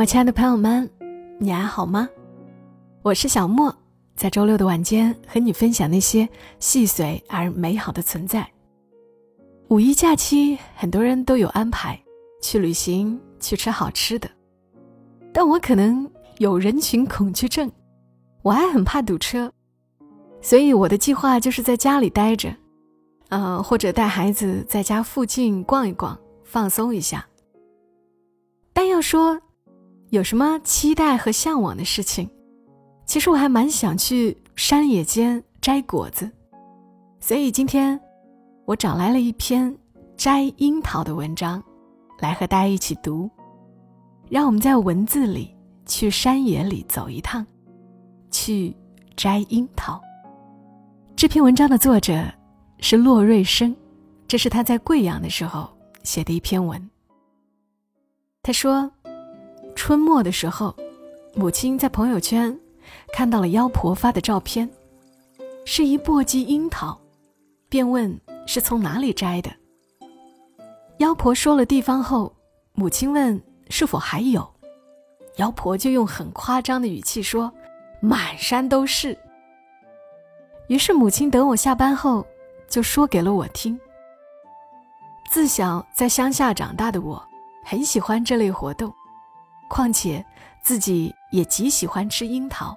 我亲爱的朋友们，你还好吗？我是小莫，在周六的晚间和你分享那些细碎而美好的存在。五一假期，很多人都有安排去旅行、去吃好吃的，但我可能有人群恐惧症，我还很怕堵车，所以我的计划就是在家里待着，呃，或者带孩子在家附近逛一逛，放松一下。但要说，有什么期待和向往的事情？其实我还蛮想去山野间摘果子，所以今天我找来了一篇摘樱桃的文章，来和大家一起读。让我们在文字里去山野里走一趟，去摘樱桃。这篇文章的作者是骆瑞生，这是他在贵阳的时候写的一篇文。他说。春末的时候，母亲在朋友圈看到了妖婆发的照片，是一簸箕樱桃，便问是从哪里摘的。妖婆说了地方后，母亲问是否还有，妖婆就用很夸张的语气说：“满山都是。”于是母亲等我下班后，就说给了我听。自小在乡下长大的我，很喜欢这类活动。况且自己也极喜欢吃樱桃，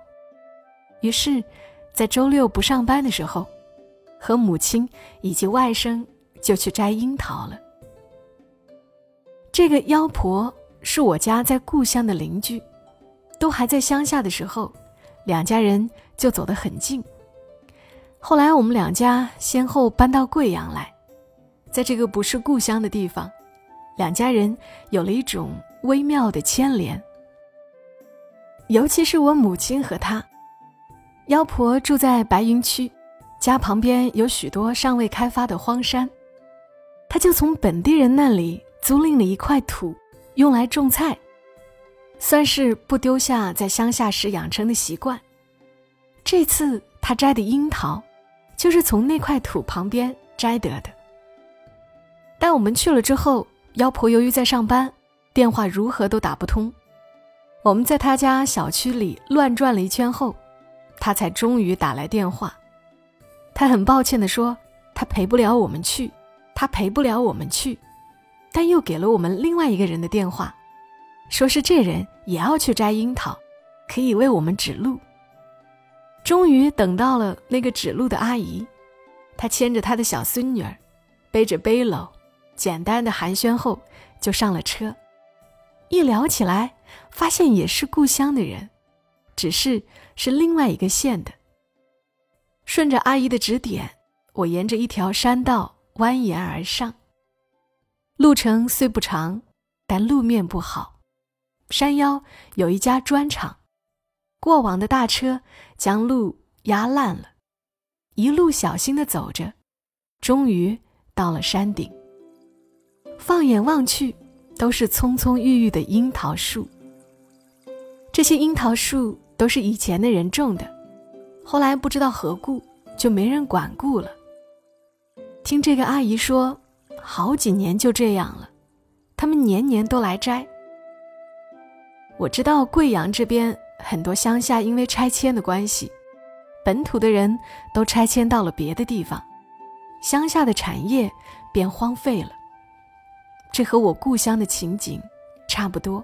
于是，在周六不上班的时候，和母亲以及外甥就去摘樱桃了。这个妖婆是我家在故乡的邻居，都还在乡下的时候，两家人就走得很近。后来我们两家先后搬到贵阳来，在这个不是故乡的地方，两家人有了一种。微妙的牵连，尤其是我母亲和她。妖婆住在白云区，家旁边有许多尚未开发的荒山，她就从本地人那里租赁了一块土，用来种菜，算是不丢下在乡下时养成的习惯。这次她摘的樱桃，就是从那块土旁边摘得的。但我们去了之后，妖婆由于在上班。电话如何都打不通，我们在他家小区里乱转了一圈后，他才终于打来电话。他很抱歉地说：“他陪不了我们去，他陪不了我们去。”但又给了我们另外一个人的电话，说是这人也要去摘樱桃，可以为我们指路。终于等到了那个指路的阿姨，她牵着她的小孙女儿，背着背篓，简单的寒暄后就上了车。一聊起来，发现也是故乡的人，只是是另外一个县的。顺着阿姨的指点，我沿着一条山道蜿蜒而上。路程虽不长，但路面不好。山腰有一家砖厂，过往的大车将路压烂了。一路小心的走着，终于到了山顶。放眼望去。都是葱葱郁郁的樱桃树。这些樱桃树都是以前的人种的，后来不知道何故就没人管顾了。听这个阿姨说，好几年就这样了，他们年年都来摘。我知道贵阳这边很多乡下因为拆迁的关系，本土的人都拆迁到了别的地方，乡下的产业便荒废了。这和我故乡的情景差不多。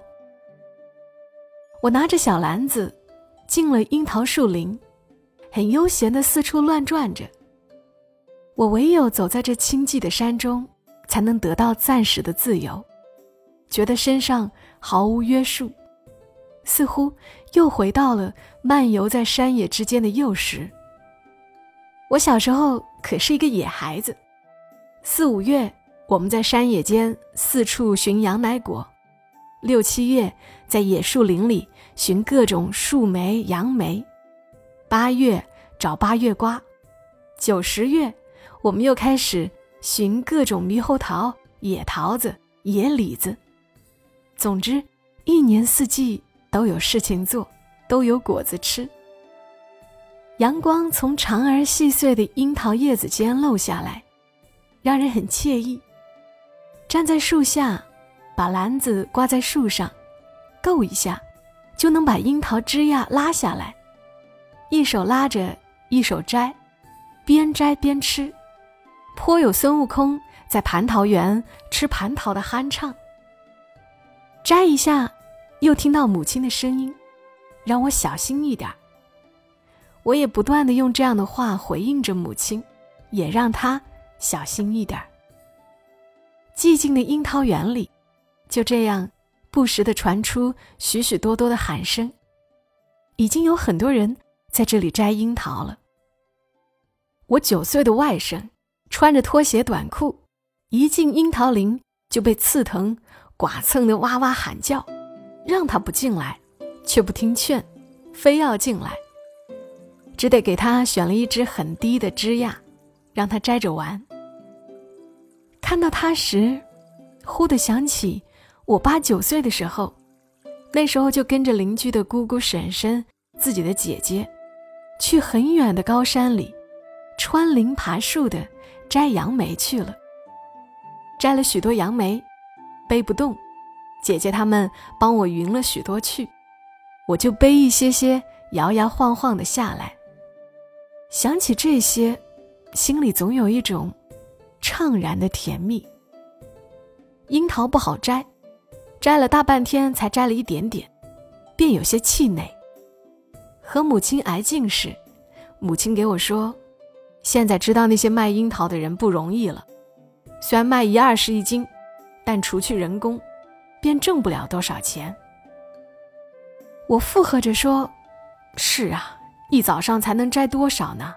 我拿着小篮子进了樱桃树林，很悠闲的四处乱转着。我唯有走在这清寂的山中，才能得到暂时的自由，觉得身上毫无约束，似乎又回到了漫游在山野之间的幼时。我小时候可是一个野孩子，四五月。我们在山野间四处寻羊奶果，六七月在野树林里寻各种树莓、杨梅，八月找八月瓜，九十月我们又开始寻各种猕猴桃、野桃子、野李子。总之，一年四季都有事情做，都有果子吃。阳光从长而细碎的樱桃叶子间漏下来，让人很惬意。站在树下，把篮子挂在树上，够一下，就能把樱桃枝桠拉下来，一手拉着，一手摘，边摘边吃，颇有孙悟空在蟠桃园吃蟠桃的酣畅。摘一下，又听到母亲的声音，让我小心一点。我也不断的用这样的话回应着母亲，也让她小心一点。寂静的樱桃园里，就这样不时的传出许许多多的喊声。已经有很多人在这里摘樱桃了。我九岁的外甥穿着拖鞋短裤，一进樱桃林就被刺疼，剐蹭的哇哇喊叫，让他不进来，却不听劝，非要进来。只得给他选了一只很低的枝桠，让他摘着玩。看到他时，忽地想起我八九岁的时候，那时候就跟着邻居的姑姑、婶婶、自己的姐姐，去很远的高山里，穿林爬树的摘杨梅去了。摘了许多杨梅，背不动，姐姐他们帮我匀了许多去，我就背一些些，摇摇晃晃的下来。想起这些，心里总有一种怅然的甜蜜。樱桃不好摘，摘了大半天才摘了一点点，便有些气馁。和母亲挨近时，母亲给我说：“现在知道那些卖樱桃的人不容易了，虽然卖一二十一斤，但除去人工，便挣不了多少钱。”我附和着说：“是啊。”一早上才能摘多少呢？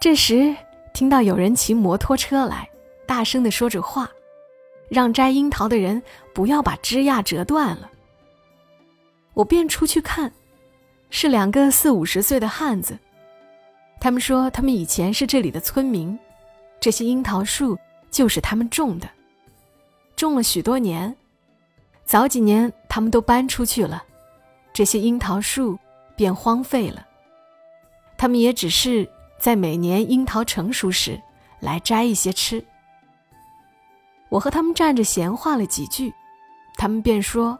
这时听到有人骑摩托车来，大声的说着话，让摘樱桃的人不要把枝桠折断了。我便出去看，是两个四五十岁的汉子。他们说他们以前是这里的村民，这些樱桃树就是他们种的，种了许多年，早几年他们都搬出去了，这些樱桃树。便荒废了。他们也只是在每年樱桃成熟时来摘一些吃。我和他们站着闲话了几句，他们便说：“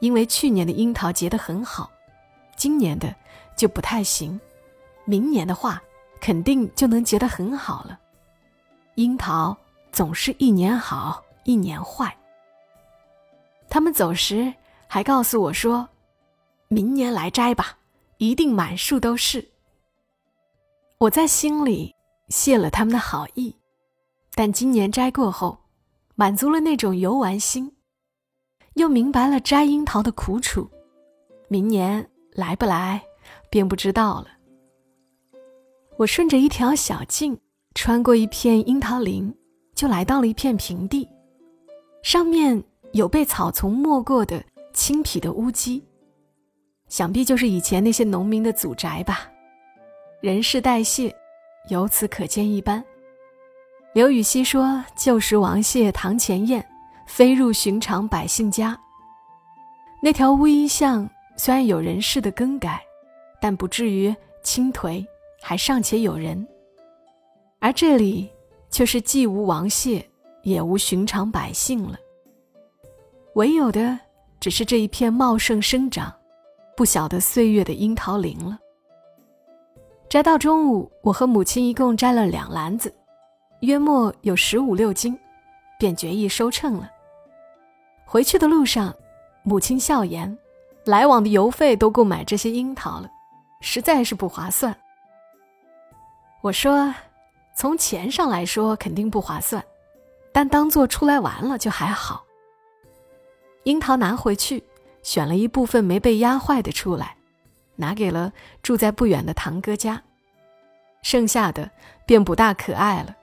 因为去年的樱桃结得很好，今年的就不太行。明年的话，肯定就能结得很好了。樱桃总是一年好，一年坏。”他们走时还告诉我说：“明年来摘吧。”一定满树都是。我在心里谢了他们的好意，但今年摘过后，满足了那种游玩心，又明白了摘樱桃的苦楚。明年来不来，便不知道了。我顺着一条小径，穿过一片樱桃林，就来到了一片平地，上面有被草丛没过的青皮的屋基。想必就是以前那些农民的祖宅吧，人事代谢，由此可见一斑。刘禹锡说：“旧时王谢堂前燕，飞入寻常百姓家。”那条乌衣巷虽然有人事的更改，但不至于倾颓，还尚且有人。而这里却是既无王谢，也无寻常百姓了，唯有的只是这一片茂盛生长。不晓得岁月的樱桃林了。摘到中午，我和母亲一共摘了两篮子，约莫有十五六斤，便决意收秤了。回去的路上，母亲笑言：“来往的邮费都够买这些樱桃了，实在是不划算。”我说：“从钱上来说，肯定不划算，但当做出来玩了就还好。”樱桃拿回去。选了一部分没被压坏的出来，拿给了住在不远的堂哥家，剩下的便不大可爱了，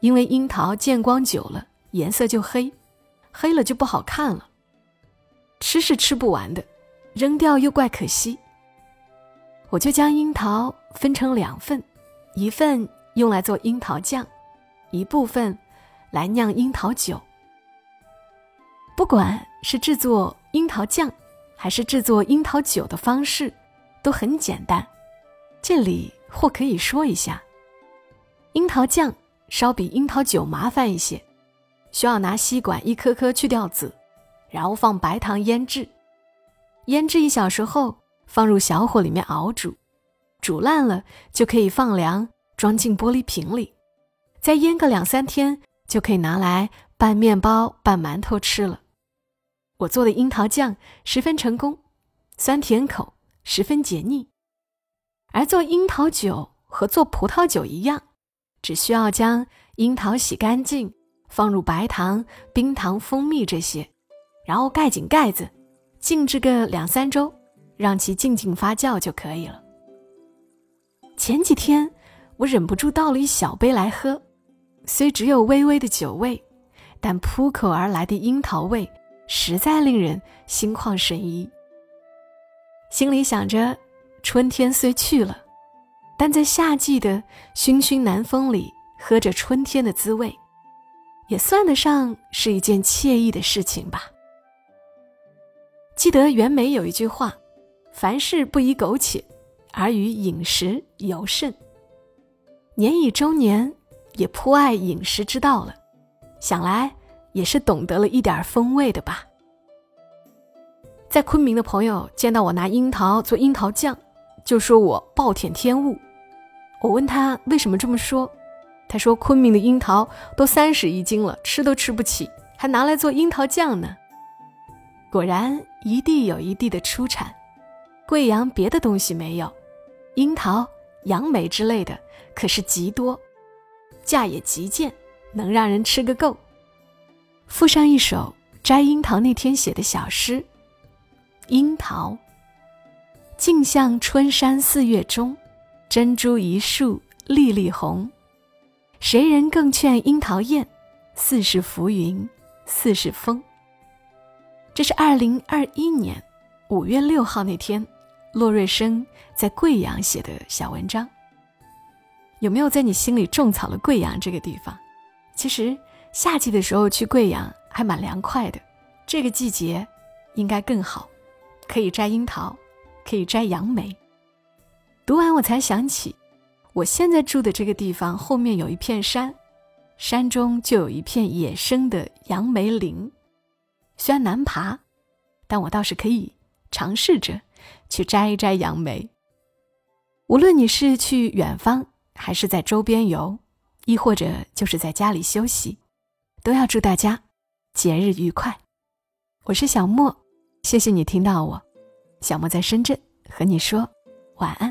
因为樱桃见光久了颜色就黑，黑了就不好看了。吃是吃不完的，扔掉又怪可惜。我就将樱桃分成两份，一份用来做樱桃酱，一部分来酿樱桃酒。不管是制作。樱桃酱，还是制作樱桃酒的方式，都很简单。这里或可以说一下，樱桃酱稍比樱桃酒麻烦一些，需要拿吸管一颗颗去掉籽，然后放白糖腌制。腌制一小时后，放入小火里面熬煮，煮烂了就可以放凉，装进玻璃瓶里。再腌个两三天，就可以拿来拌面包、拌馒头吃了。我做的樱桃酱十分成功，酸甜口，十分解腻。而做樱桃酒和做葡萄酒一样，只需要将樱桃洗干净，放入白糖、冰糖、蜂蜜这些，然后盖紧盖子，静置个两三周，让其静静发酵就可以了。前几天我忍不住倒了一小杯来喝。虽只有微微的酒味，但扑口而来的樱桃味实在令人心旷神怡。心里想着，春天虽去了，但在夏季的熏熏南风里喝着春天的滋味，也算得上是一件惬意的事情吧。记得袁枚有一句话：“凡事不宜苟且，而于饮食尤甚。”年已中年。也颇爱饮食之道了，想来也是懂得了一点风味的吧。在昆明的朋友见到我拿樱桃做樱桃酱，就说我暴殄天物。我问他为什么这么说，他说昆明的樱桃都三十一斤了，吃都吃不起，还拿来做樱桃酱呢。果然一地有一地的出产，贵阳别的东西没有，樱桃、杨梅之类的可是极多。价也极贱，能让人吃个够。附上一首摘樱桃那天写的小诗：樱桃，径向春山四月中，珍珠一树粒粒红。谁人更劝樱桃艳？似是浮云，似是风。这是二零二一年五月六号那天，洛瑞生在贵阳写的小文章。有没有在你心里种草了贵阳这个地方？其实夏季的时候去贵阳还蛮凉快的，这个季节应该更好，可以摘樱桃，可以摘杨梅。读完我才想起，我现在住的这个地方后面有一片山，山中就有一片野生的杨梅林，虽然难爬，但我倒是可以尝试着去摘一摘杨梅。无论你是去远方。还是在周边游，亦或者就是在家里休息，都要祝大家节日愉快。我是小莫，谢谢你听到我。小莫在深圳和你说晚安。